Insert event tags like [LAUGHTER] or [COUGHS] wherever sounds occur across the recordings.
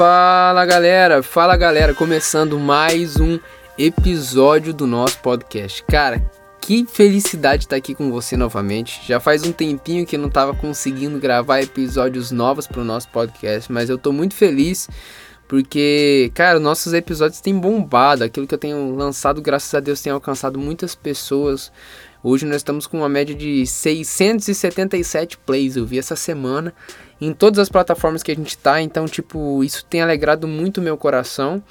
Fala galera, fala galera, começando mais um episódio do nosso podcast. Cara, que felicidade estar aqui com você novamente. Já faz um tempinho que eu não estava conseguindo gravar episódios novos para o nosso podcast, mas eu estou muito feliz porque, cara, nossos episódios têm bombado. Aquilo que eu tenho lançado, graças a Deus, tem alcançado muitas pessoas. Hoje nós estamos com uma média de 677 plays, eu vi essa semana, em todas as plataformas que a gente tá, então, tipo, isso tem alegrado muito meu coração.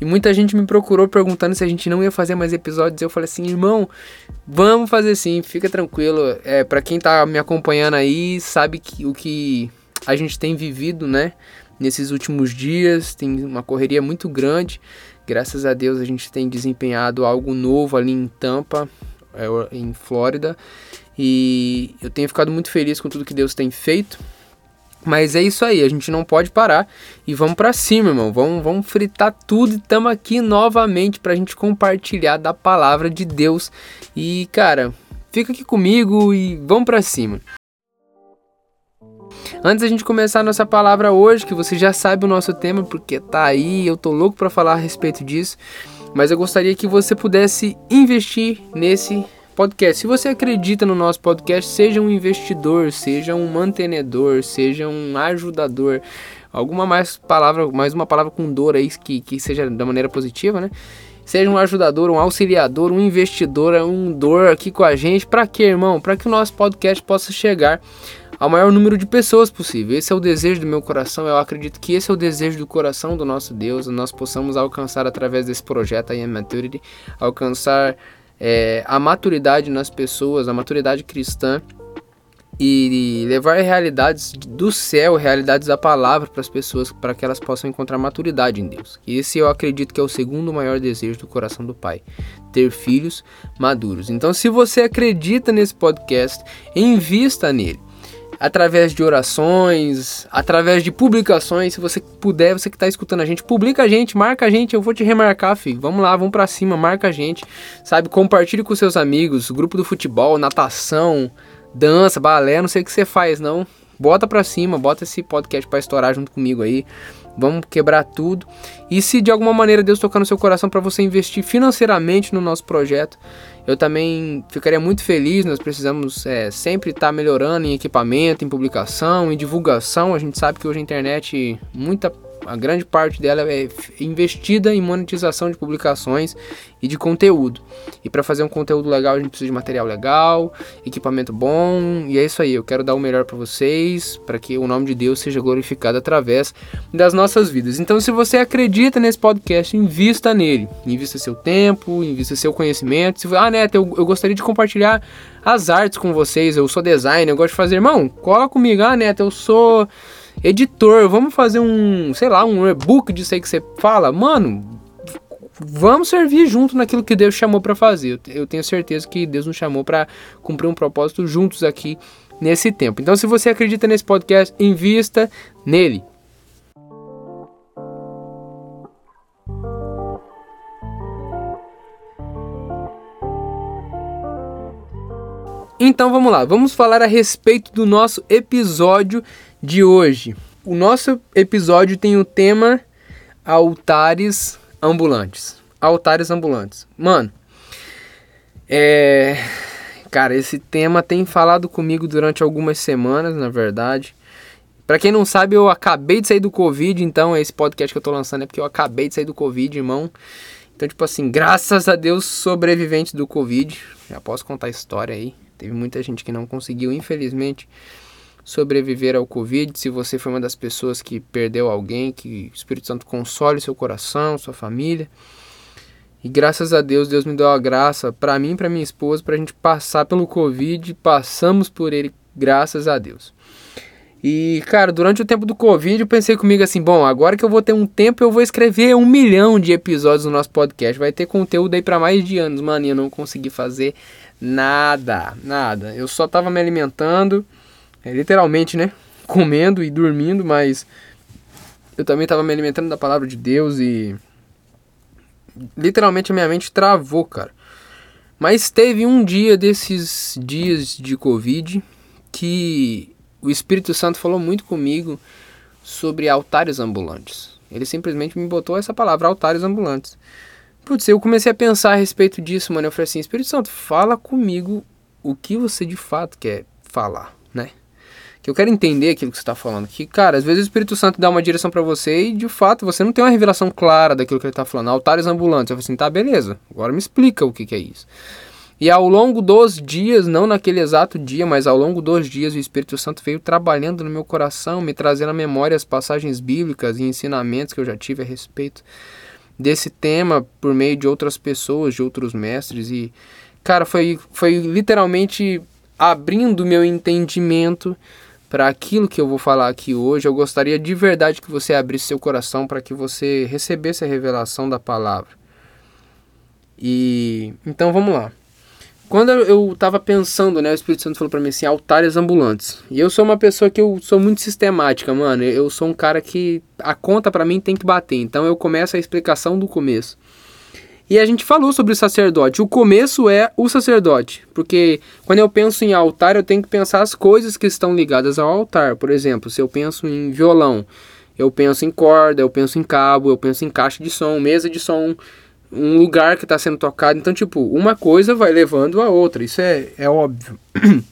E muita gente me procurou perguntando se a gente não ia fazer mais episódios. Eu falei assim, irmão, vamos fazer sim, fica tranquilo. É, para quem tá me acompanhando aí, sabe que o que a gente tem vivido, né? Nesses últimos dias, tem uma correria muito grande. Graças a Deus a gente tem desempenhado algo novo ali em Tampa, em Flórida. E eu tenho ficado muito feliz com tudo que Deus tem feito. Mas é isso aí, a gente não pode parar e vamos para cima, irmão. Vamos, vamos fritar tudo e estamos aqui novamente para a gente compartilhar da palavra de Deus. E cara, fica aqui comigo e vamos para cima. Antes da gente começar a nossa palavra hoje, que você já sabe o nosso tema, porque tá aí, eu tô louco para falar a respeito disso, mas eu gostaria que você pudesse investir nesse podcast. Se você acredita no nosso podcast, seja um investidor, seja um mantenedor, seja um ajudador, alguma mais palavra, mais uma palavra com dor aí que, que seja da maneira positiva, né? Seja um ajudador, um auxiliador, um investidor, um dor aqui com a gente. Para quê, irmão? Para que o nosso podcast possa chegar ao maior número de pessoas possível. Esse é o desejo do meu coração. Eu acredito que esse é o desejo do coração do nosso Deus. Nós possamos alcançar através desse projeto aí, a Maturity, alcançar é, a maturidade nas pessoas, a maturidade cristã e levar realidades do céu, realidades da palavra para as pessoas, para que elas possam encontrar maturidade em Deus. E esse eu acredito que é o segundo maior desejo do coração do Pai, ter filhos maduros. Então, se você acredita nesse podcast, invista nele através de orações, através de publicações. Se você puder, você que está escutando a gente, publica a gente, marca a gente, eu vou te remarcar, filho. Vamos lá, vamos para cima, marca a gente, sabe? Compartilhe com seus amigos, grupo do futebol, natação, dança, balé, não sei o que você faz, não. Bota pra cima, bota esse podcast para estourar junto comigo aí. Vamos quebrar tudo. E se de alguma maneira Deus tocar no seu coração para você investir financeiramente no nosso projeto, eu também ficaria muito feliz. Nós precisamos é, sempre estar tá melhorando em equipamento, em publicação, em divulgação. A gente sabe que hoje a internet, muita a grande parte dela é investida em monetização de publicações e de conteúdo. E para fazer um conteúdo legal, a gente precisa de material legal, equipamento bom, e é isso aí. Eu quero dar o melhor para vocês, para que o nome de Deus seja glorificado através das nossas vidas. Então, se você acredita nesse podcast, invista nele. Invista seu tempo, invista seu conhecimento. Se, ah, Neto, eu, eu gostaria de compartilhar as artes com vocês. Eu sou designer, eu gosto de fazer. Irmão, cola comigo. Ah, Neto, eu sou editor, vamos fazer um, sei lá, um e-book disso aí que você fala, mano, vamos servir junto naquilo que Deus chamou para fazer. Eu tenho certeza que Deus nos chamou para cumprir um propósito juntos aqui nesse tempo. Então, se você acredita nesse podcast, invista nele. Então vamos lá, vamos falar a respeito do nosso episódio de hoje. O nosso episódio tem o tema altares ambulantes. Altares ambulantes. Mano, é. Cara, esse tema tem falado comigo durante algumas semanas, na verdade. Para quem não sabe, eu acabei de sair do Covid, então esse podcast que eu tô lançando é porque eu acabei de sair do Covid, irmão. Então, tipo assim, graças a Deus, sobrevivente do Covid. Já posso contar a história aí. Teve muita gente que não conseguiu, infelizmente sobreviver ao Covid, se você foi uma das pessoas que perdeu alguém, que o Espírito Santo console seu coração, sua família. E graças a Deus, Deus me deu a graça para mim e para minha esposa para a gente passar pelo Covid, passamos por ele, graças a Deus. E, cara, durante o tempo do Covid, eu pensei comigo assim: bom, agora que eu vou ter um tempo, eu vou escrever um milhão de episódios no nosso podcast. Vai ter conteúdo aí para mais de anos, mano. E eu não consegui fazer nada, nada. Eu só tava me alimentando é, literalmente, né? [LAUGHS] Comendo e dormindo, mas eu também estava me alimentando da palavra de Deus e literalmente a minha mente travou, cara. Mas teve um dia desses dias de Covid que o Espírito Santo falou muito comigo sobre altares ambulantes. Ele simplesmente me botou essa palavra, altares ambulantes. Putz, eu comecei a pensar a respeito disso, mano. Eu falei assim, Espírito Santo, fala comigo o que você de fato quer falar, né? Que eu quero entender aquilo que você está falando. Que, cara, às vezes o Espírito Santo dá uma direção para você e de fato você não tem uma revelação clara daquilo que ele está falando. Altares ambulantes. Eu falei assim, tá, beleza. Agora me explica o que, que é isso. E ao longo dos dias, não naquele exato dia, mas ao longo dos dias, o Espírito Santo veio trabalhando no meu coração, me trazendo à memória as passagens bíblicas e ensinamentos que eu já tive a respeito desse tema por meio de outras pessoas, de outros mestres. E, cara, foi, foi literalmente abrindo meu entendimento para aquilo que eu vou falar aqui hoje. Eu gostaria de verdade que você abrisse seu coração para que você recebesse a revelação da palavra. E então vamos lá. Quando eu estava pensando, né, o Espírito Santo falou para mim assim, altares ambulantes. E eu sou uma pessoa que eu sou muito sistemática, mano. Eu sou um cara que a conta para mim tem que bater. Então eu começo a explicação do começo. E a gente falou sobre o sacerdote. O começo é o sacerdote, porque quando eu penso em altar, eu tenho que pensar as coisas que estão ligadas ao altar. Por exemplo, se eu penso em violão, eu penso em corda, eu penso em cabo, eu penso em caixa de som, mesa de som, um lugar que está sendo tocado. Então, tipo, uma coisa vai levando a outra. Isso é, é óbvio. [CLEARS THROAT]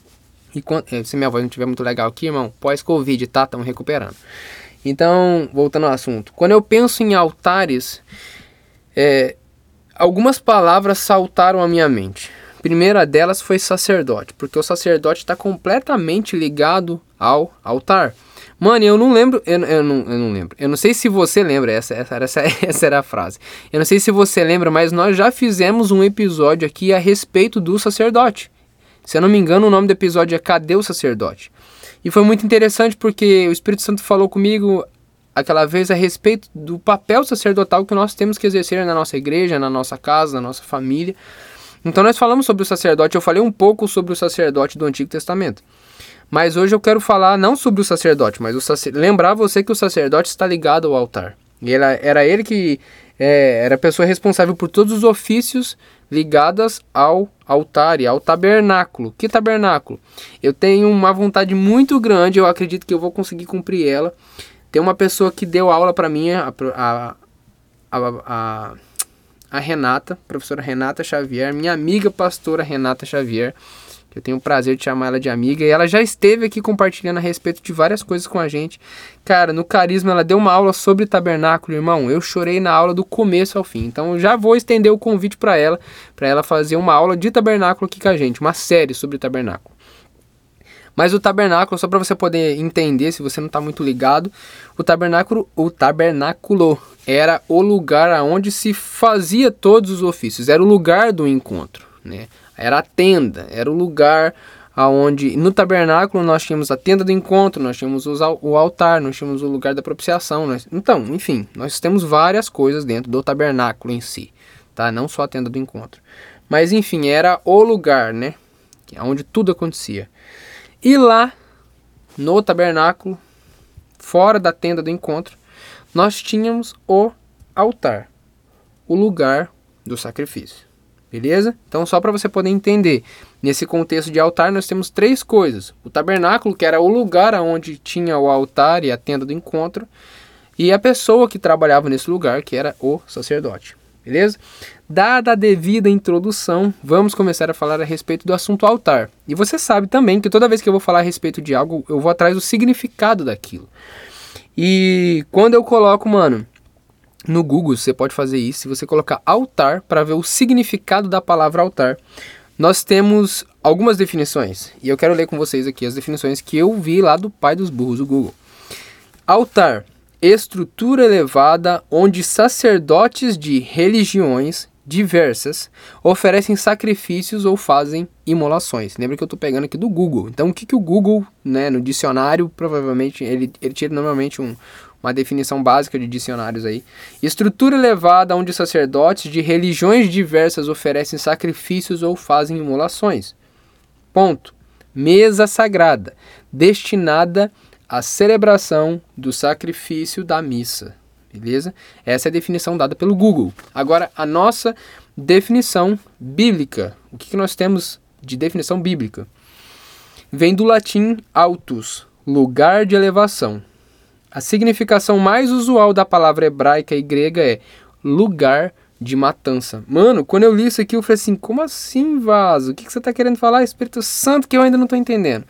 e quando, é, se minha voz não estiver muito legal aqui, irmão, pós-Covid, tá? Estamos recuperando. Então, voltando ao assunto. Quando eu penso em altares, é, algumas palavras saltaram à minha mente. A primeira delas foi sacerdote, porque o sacerdote está completamente ligado ao altar. Mano, eu não lembro. Eu, eu, não, eu não lembro. Eu não sei se você lembra. Essa, essa, essa, [LAUGHS] essa era a frase. Eu não sei se você lembra, mas nós já fizemos um episódio aqui a respeito do sacerdote. Se eu não me engano, o nome do episódio é Cadê o Sacerdote? E foi muito interessante porque o Espírito Santo falou comigo aquela vez a respeito do papel sacerdotal que nós temos que exercer na nossa igreja, na nossa casa, na nossa família. Então nós falamos sobre o sacerdote, eu falei um pouco sobre o sacerdote do Antigo Testamento. Mas hoje eu quero falar não sobre o sacerdote, mas o sacer... lembrar você que o sacerdote está ligado ao altar. E era, era ele que é, era a pessoa responsável por todos os ofícios ligados ao altar e ao tabernáculo. Que tabernáculo? Eu tenho uma vontade muito grande, eu acredito que eu vou conseguir cumprir ela. Tem uma pessoa que deu aula para mim, a, a, a, a, Renata, professora Renata Xavier, minha amiga pastora Renata Xavier. Eu tenho o prazer de chamar ela de amiga e ela já esteve aqui compartilhando a respeito de várias coisas com a gente. Cara, no Carisma ela deu uma aula sobre tabernáculo, irmão. Eu chorei na aula do começo ao fim. Então já vou estender o convite para ela, para ela fazer uma aula de tabernáculo aqui com a gente, uma série sobre tabernáculo. Mas o tabernáculo, só para você poder entender, se você não está muito ligado, o tabernáculo, o tabernáculo era o lugar aonde se fazia todos os ofícios, era o lugar do encontro, né? Era a tenda, era o lugar aonde no tabernáculo nós tínhamos a tenda do encontro, nós tínhamos o altar, nós tínhamos o lugar da propiciação. Nós, então, enfim, nós temos várias coisas dentro do tabernáculo em si, tá? Não só a tenda do encontro. Mas enfim, era o lugar, né? Onde tudo acontecia. E lá, no tabernáculo, fora da tenda do encontro, nós tínhamos o altar, o lugar do sacrifício. Beleza? Então, só para você poder entender, nesse contexto de altar, nós temos três coisas: o tabernáculo, que era o lugar onde tinha o altar e a tenda do encontro, e a pessoa que trabalhava nesse lugar, que era o sacerdote. Beleza? Dada a devida introdução, vamos começar a falar a respeito do assunto altar. E você sabe também que toda vez que eu vou falar a respeito de algo, eu vou atrás do significado daquilo. E quando eu coloco, mano, no Google, você pode fazer isso, se você colocar altar para ver o significado da palavra altar, nós temos algumas definições. E eu quero ler com vocês aqui as definições que eu vi lá do pai dos burros, o Google. Altar estrutura elevada onde sacerdotes de religiões diversas oferecem sacrifícios ou fazem imolações. Lembra que eu estou pegando aqui do Google. Então, o que, que o Google, né, no dicionário, provavelmente, ele, ele tira normalmente um, uma definição básica de dicionários aí. Estrutura elevada onde sacerdotes de religiões diversas oferecem sacrifícios ou fazem imolações. Ponto. Mesa sagrada, destinada a celebração do sacrifício da missa. Beleza? Essa é a definição dada pelo Google. Agora, a nossa definição bíblica. O que, que nós temos de definição bíblica? Vem do latim altus, lugar de elevação. A significação mais usual da palavra hebraica e grega é lugar de matança. Mano, quando eu li isso aqui, eu falei assim: como assim, vaso? O que, que você está querendo falar, Espírito Santo, que eu ainda não estou entendendo?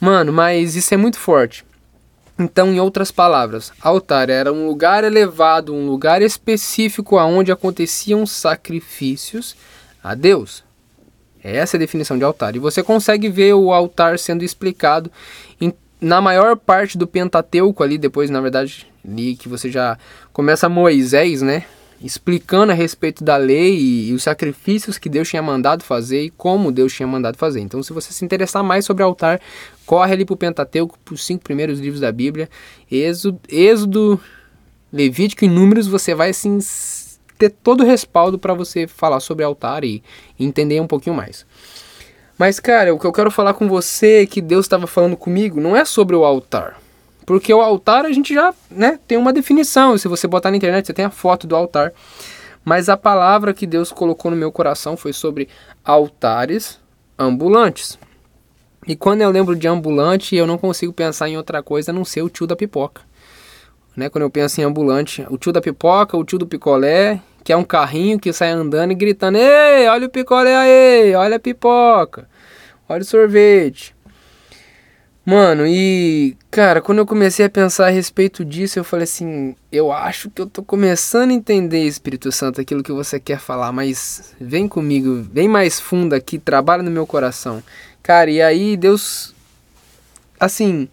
Mano, mas isso é muito forte. Então, em outras palavras, altar era um lugar elevado, um lugar específico aonde aconteciam sacrifícios a Deus. Essa é a definição de altar. E você consegue ver o altar sendo explicado em, na maior parte do Pentateuco ali, depois, na verdade, ali que você já começa Moisés, né? explicando a respeito da lei e, e, os sacrifícios que Deus tinha mandado fazer e como Deus tinha mandado fazer. Então, se você se interessar mais sobre altar, corre ali para o Pentateuco, para os cinco primeiros livros da Bíblia, Êxodo, Êxodo, Levítico e Números, você vai assim, ter todo o respaldo para você falar sobre altar e entender um pouquinho mais. Mas, cara, o que eu quero falar com você, que Deus estava falando comigo, não é sobre o altar. Porque o altar a gente já né, tem uma definição. Se você botar na internet, você tem a foto do altar. Mas a palavra que Deus colocou no meu coração foi sobre altares ambulantes. E quando eu lembro de ambulante, eu não consigo pensar em outra coisa a não ser o tio da pipoca. Né? Quando eu penso em ambulante, o tio da pipoca, o tio do picolé, que é um carrinho que sai andando e gritando: Ei, olha o picolé aí, olha a pipoca, olha o sorvete. Mano, e cara, quando eu comecei a pensar a respeito disso, eu falei assim: eu acho que eu tô começando a entender, Espírito Santo, aquilo que você quer falar, mas vem comigo, vem mais fundo aqui, trabalha no meu coração. Cara, e aí Deus, assim,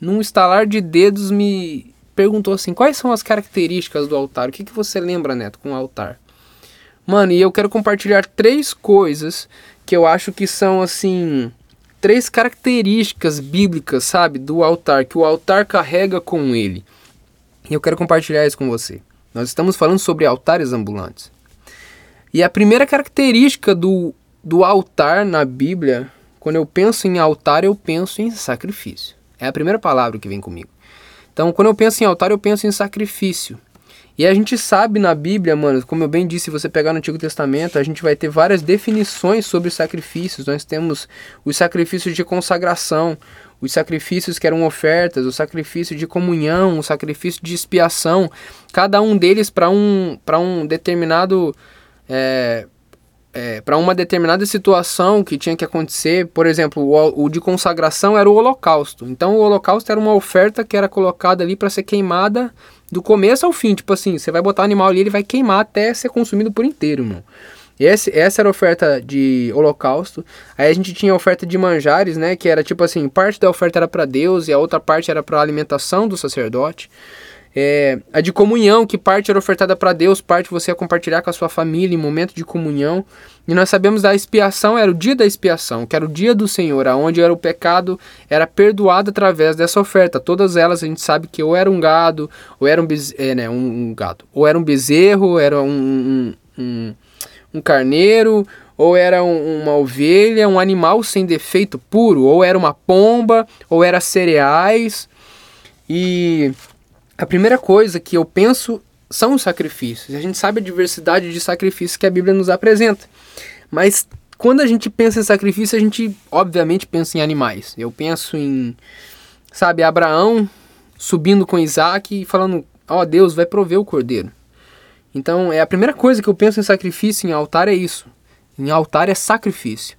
num estalar de dedos, me perguntou assim: quais são as características do altar? O que, que você lembra, Neto, com o altar? Mano, e eu quero compartilhar três coisas que eu acho que são assim três características bíblicas, sabe, do altar, que o altar carrega com ele. E eu quero compartilhar isso com você. Nós estamos falando sobre altares ambulantes. E a primeira característica do, do altar na Bíblia, quando eu penso em altar, eu penso em sacrifício. É a primeira palavra que vem comigo. Então, quando eu penso em altar, eu penso em sacrifício. E a gente sabe na Bíblia, mano, como eu bem disse, se você pegar no Antigo Testamento, a gente vai ter várias definições sobre sacrifícios. Nós temos os sacrifícios de consagração, os sacrifícios que eram ofertas, o sacrifício de comunhão, o sacrifício de expiação, cada um deles para um, um determinado. É, é, para uma determinada situação que tinha que acontecer, por exemplo, o, o, de consagração era o holocausto. Então o holocausto era uma oferta que era colocada ali para ser queimada do começo ao fim. Tipo assim, você vai botar o animal ali, ele vai queimar até ser consumido por inteiro, irmão. Esse, essa era a oferta de holocausto. Aí a gente tinha a oferta de manjares, né? Que era tipo assim, parte da oferta era para Deus e a outra parte era para alimentação do sacerdote. É, a de comunhão, que parte era ofertada para Deus, parte você ia compartilhar com a sua família em momento de comunhão. E nós sabemos da expiação, era o dia da expiação, que era o dia do Senhor, aonde era o pecado era perdoado através dessa oferta. Todas elas a gente sabe que ou era um gado, ou era um, é, né, um, um gado, ou era um bezerro, ou era um, um, um carneiro, ou era uma ovelha, um animal sem defeito puro, ou era uma pomba, ou era cereais. E a primeira coisa que eu penso são os sacrifícios. A gente sabe a diversidade de sacrifícios que a Bíblia nos apresenta. Mas quando a gente pensa em sacrifício, a gente obviamente pensa em animais. Eu penso em, sabe, Abraão subindo com Isaac e falando: Ó, oh, Deus vai prover o cordeiro. Então, é a primeira coisa que eu penso em sacrifício, em altar, é isso. Em altar é sacrifício.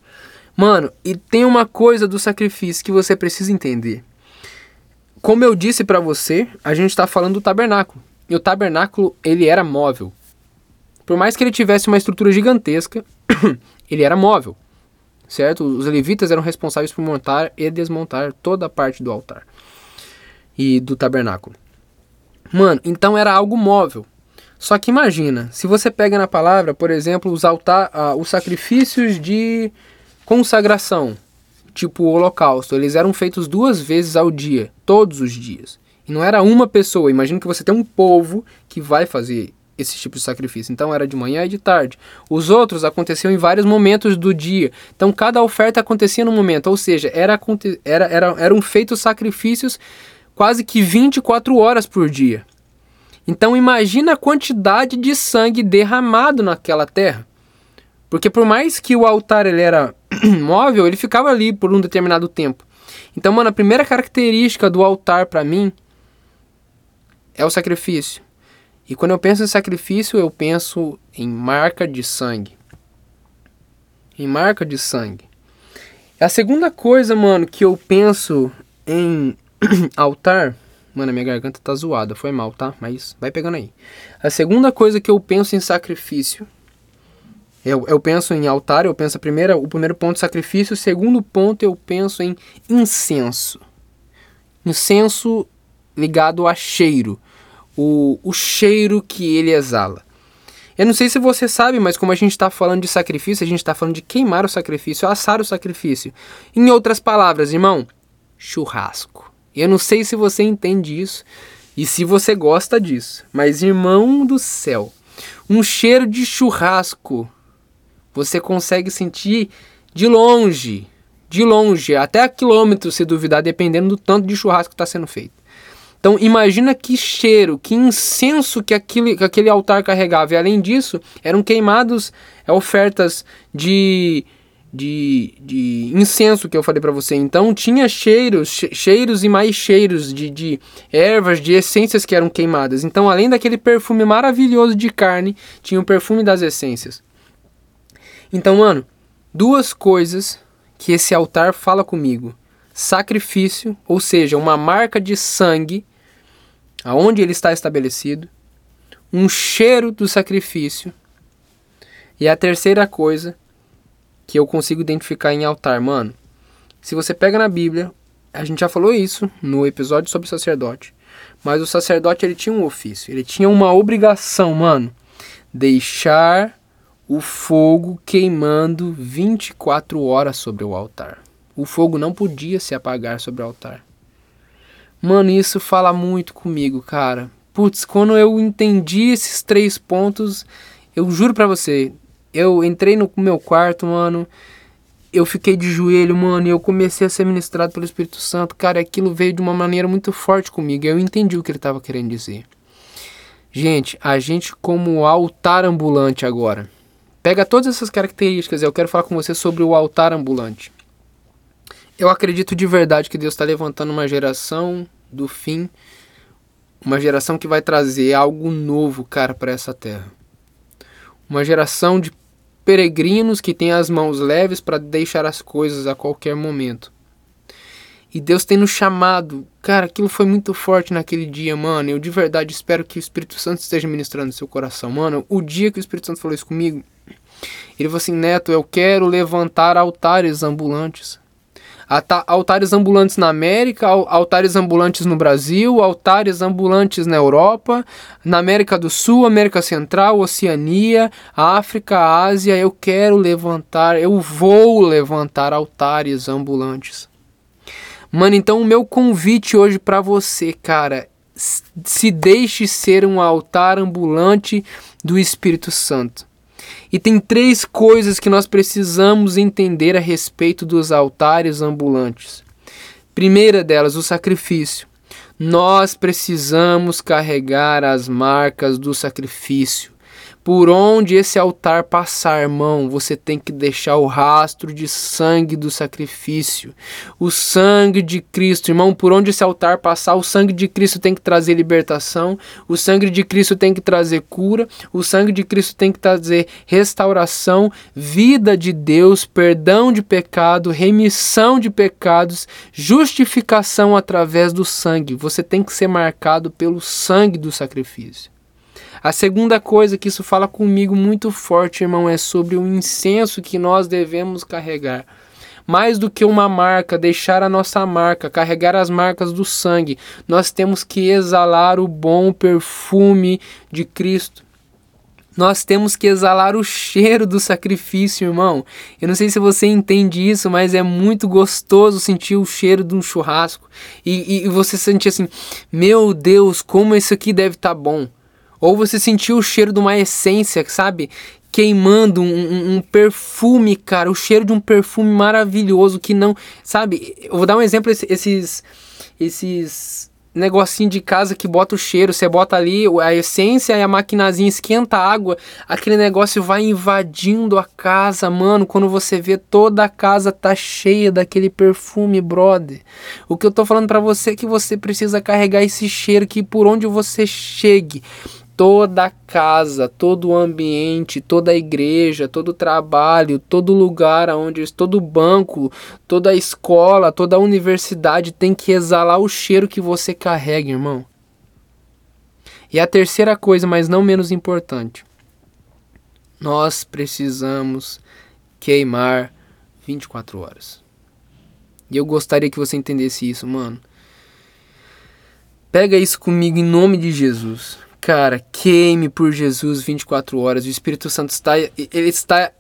Mano, e tem uma coisa do sacrifício que você precisa entender como eu disse para você, a gente está falando do tabernáculo. E o tabernáculo, ele era móvel. Por mais que ele tivesse uma estrutura gigantesca, [COUGHS] ele era móvel. Certo? Os levitas eram responsáveis por montar e desmontar toda a parte do altar e do tabernáculo. Mano, então era algo móvel. Só que imagina, se você pega na palavra, por exemplo, os, altar, uh, os sacrifícios de consagração, tipo o holocausto, eles eram feitos duas vezes ao dia, todos os dias. E não era uma pessoa, imagina que você tem um povo que vai fazer esse tipo de sacrifício. Então era de manhã e de tarde. Os outros aconteciam em vários momentos do dia. Então cada oferta acontecia no momento, ou seja, era, era, era, eram feitos sacrifícios quase que 24 horas por dia. Então imagina a quantidade de sangue derramado naquela terra. Porque por mais que o altar ele era [CLEARS THROAT] móvel, ele ficava ali por um determinado tempo. Então, mano, a primeira característica do altar para mim é o sacrifício. E quando eu penso em sacrifício, eu penso em marca de sangue. Em marca de sangue. A segunda coisa, mano, que eu penso em [CLEARS THROAT] altar. Mano, minha garganta tá zoada, foi mal, tá? Mas vai pegando aí. A segunda coisa que eu penso em sacrifício. Eu, eu penso em altar, eu penso a primeira, o primeiro ponto sacrifício, o segundo ponto eu penso em incenso. Incenso ligado a cheiro. O, o cheiro que ele exala. Eu não sei se você sabe, mas como a gente está falando de sacrifício, a gente está falando de queimar o sacrifício, assar o sacrifício. Em outras palavras, irmão, churrasco. Eu não sei se você entende isso e se você gosta disso, mas irmão do céu, um cheiro de churrasco você consegue sentir de longe, de longe, até quilômetros, se duvidar, dependendo do tanto de churrasco que está sendo feito. Então imagina que cheiro, que incenso que aquele, que aquele altar carregava. E além disso, eram queimados é, ofertas de de, de incenso que eu falei para você. Então tinha cheiros, cheiros e mais cheiros de, de ervas, de essências que eram queimadas. Então, além daquele perfume maravilhoso de carne, tinha o perfume das essências. Então, mano, duas coisas que esse altar fala comigo: sacrifício, ou seja, uma marca de sangue, aonde ele está estabelecido, um cheiro do sacrifício. E a terceira coisa que eu consigo identificar em altar, mano. Se você pega na Bíblia, a gente já falou isso no episódio sobre sacerdote, mas o sacerdote ele tinha um ofício, ele tinha uma obrigação, mano, deixar o fogo queimando 24 horas sobre o altar. O fogo não podia se apagar sobre o altar. Mano, isso fala muito comigo, cara. Putz, quando eu entendi esses três pontos, eu juro para você, eu entrei no meu quarto, mano. Eu fiquei de joelho, mano, e eu comecei a ser ministrado pelo Espírito Santo. Cara, aquilo veio de uma maneira muito forte comigo. Eu entendi o que ele estava querendo dizer. Gente, a gente como altar ambulante agora. Pega todas essas características. Eu quero falar com você sobre o altar ambulante. Eu acredito de verdade que Deus está levantando uma geração do fim, uma geração que vai trazer algo novo, cara, para essa terra. Uma geração de peregrinos que têm as mãos leves para deixar as coisas a qualquer momento. E Deus tem nos chamado. Cara, aquilo foi muito forte naquele dia, mano. Eu de verdade espero que o Espírito Santo esteja ministrando no seu coração, mano. O dia que o Espírito Santo falou isso comigo, ele falou assim: Neto, eu quero levantar altares ambulantes altares ambulantes na América, altares ambulantes no Brasil, altares ambulantes na Europa, na América do Sul, América Central, Oceania, África, Ásia. Eu quero levantar, eu vou levantar altares ambulantes. Mano, então o meu convite hoje para você, cara, se deixe ser um altar ambulante do Espírito Santo. E tem três coisas que nós precisamos entender a respeito dos altares ambulantes. Primeira delas, o sacrifício. Nós precisamos carregar as marcas do sacrifício. Por onde esse altar passar, irmão, você tem que deixar o rastro de sangue do sacrifício. O sangue de Cristo, irmão, por onde esse altar passar, o sangue de Cristo tem que trazer libertação, o sangue de Cristo tem que trazer cura, o sangue de Cristo tem que trazer restauração, vida de Deus, perdão de pecado, remissão de pecados, justificação através do sangue. Você tem que ser marcado pelo sangue do sacrifício. A segunda coisa que isso fala comigo muito forte, irmão, é sobre o incenso que nós devemos carregar. Mais do que uma marca, deixar a nossa marca, carregar as marcas do sangue, nós temos que exalar o bom perfume de Cristo. Nós temos que exalar o cheiro do sacrifício, irmão. Eu não sei se você entende isso, mas é muito gostoso sentir o cheiro de um churrasco. E, e você sentir assim: meu Deus, como isso aqui deve estar tá bom. Ou você sentiu o cheiro de uma essência, sabe? Queimando um, um, um, perfume, cara. O cheiro de um perfume maravilhoso que não. Sabe? Eu vou dar um exemplo: esses. Esses negocinho de casa que bota o cheiro, você bota ali a essência e a maquinazinha esquenta a água, aquele negócio vai invadindo a casa, mano. Quando você vê toda a casa tá cheia daquele perfume, brother. O que eu tô falando para você é que você precisa carregar esse cheiro que por onde você chegue, toda casa, todo ambiente, toda igreja, todo trabalho, todo lugar onde todo banco, toda escola, toda universidade tem que exalar o cheiro que você carrega, irmão. E a terceira coisa, mas não menos importante, nós precisamos queimar 24 horas. E eu gostaria que você entendesse isso, mano. Pega isso comigo em nome de Jesus. Cara, queime por Jesus 24 horas. O Espírito Santo está ele está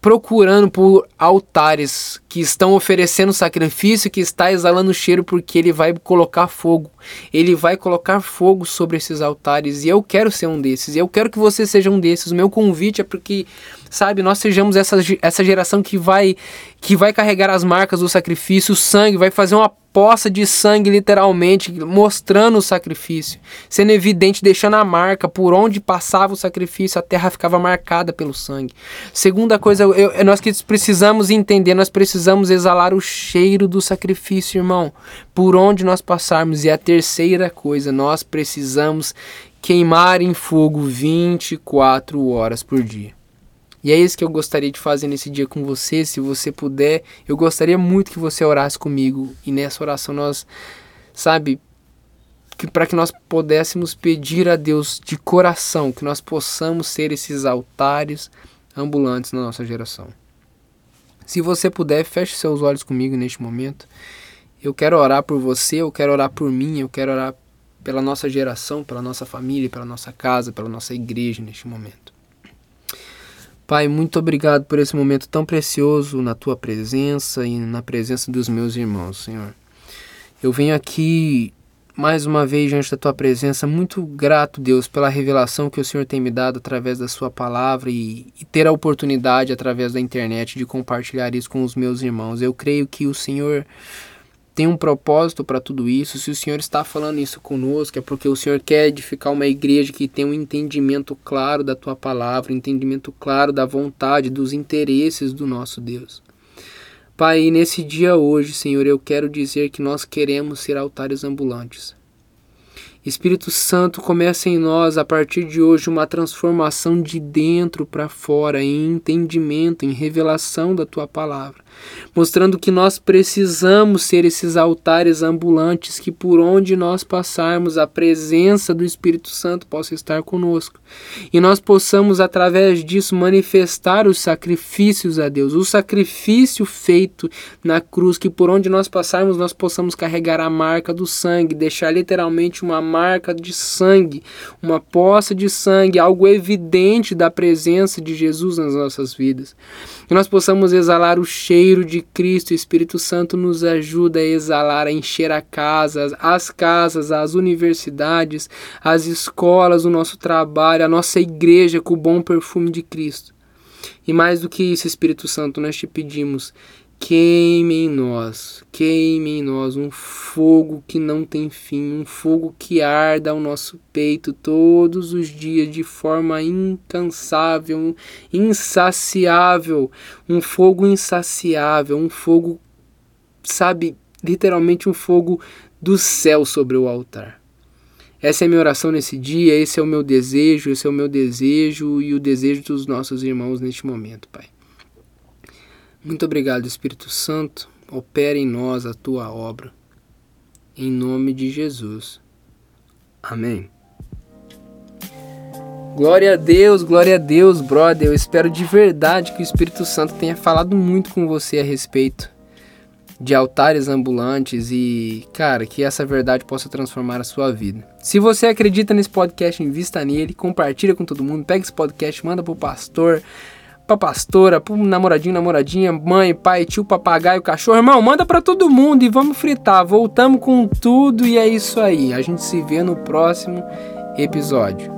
procurando por altares que estão oferecendo sacrifício, que está exalando cheiro, porque ele vai colocar fogo. Ele vai colocar fogo sobre esses altares e eu quero ser um desses. Eu quero que você seja um desses. O meu convite é porque, sabe, nós sejamos essa, essa geração que vai que vai carregar as marcas do sacrifício, o sangue, vai fazer uma poça de sangue, literalmente, mostrando o sacrifício, sendo evidente, deixando a marca por onde passava o sacrifício, a terra ficava marcada pelo sangue. Segunda coisa, eu, nós que precisamos entender, nós precisamos exalar o cheiro do sacrifício, irmão, por onde nós passarmos. E a terceira coisa, nós precisamos queimar em fogo 24 horas por dia. E é isso que eu gostaria de fazer nesse dia com você. Se você puder, eu gostaria muito que você orasse comigo. E nessa oração nós, sabe, que para que nós pudéssemos pedir a Deus de coração que nós possamos ser esses altares ambulantes na nossa geração. Se você puder, feche seus olhos comigo neste momento. Eu quero orar por você, eu quero orar por mim, eu quero orar pela nossa geração, pela nossa família, pela nossa casa, pela nossa igreja neste momento. Pai, muito obrigado por esse momento tão precioso na tua presença e na presença dos meus irmãos, Senhor. Eu venho aqui mais uma vez diante da tua presença, muito grato, Deus, pela revelação que o Senhor tem me dado através da sua palavra e, e ter a oportunidade através da internet de compartilhar isso com os meus irmãos. Eu creio que o Senhor tem um propósito para tudo isso. Se o Senhor está falando isso conosco, é porque o Senhor quer edificar uma igreja que tem um entendimento claro da tua palavra, um entendimento claro da vontade, dos interesses do nosso Deus. Pai, nesse dia hoje, Senhor, eu quero dizer que nós queremos ser altares ambulantes. Espírito Santo, começa em nós a partir de hoje uma transformação de dentro para fora, em entendimento, em revelação da tua palavra. Mostrando que nós precisamos ser esses altares ambulantes que por onde nós passarmos a presença do Espírito Santo possa estar conosco. E nós possamos através disso manifestar os sacrifícios a Deus, o sacrifício feito na cruz que por onde nós passarmos nós possamos carregar a marca do sangue, deixar literalmente uma marca de sangue, uma poça de sangue, algo evidente da presença de Jesus nas nossas vidas. Que nós possamos exalar o cheiro de Cristo, o Espírito Santo nos ajuda a exalar, a encher a casa, as casas, as universidades, as escolas, o nosso trabalho, a nossa igreja com o bom perfume de Cristo. E mais do que isso, Espírito Santo, nós te pedimos Queime em nós, queime em nós um fogo que não tem fim, um fogo que arda ao nosso peito todos os dias de forma incansável, insaciável, um fogo insaciável, um fogo, sabe, literalmente um fogo do céu sobre o altar. Essa é a minha oração nesse dia, esse é o meu desejo, esse é o meu desejo e o desejo dos nossos irmãos neste momento, Pai. Muito obrigado, Espírito Santo. Opera em nós a tua obra. Em nome de Jesus. Amém. Glória a Deus, glória a Deus, brother. Eu espero de verdade que o Espírito Santo tenha falado muito com você a respeito de altares ambulantes e, cara, que essa verdade possa transformar a sua vida. Se você acredita nesse podcast, invista nele, compartilha com todo mundo, pega esse podcast, manda pro pastor, pra pastora, pro namoradinho, namoradinha, mãe, pai, tio, papagaio, cachorro. Irmão, manda pra todo mundo e vamos fritar. Voltamos com tudo e é isso aí. A gente se vê no próximo episódio.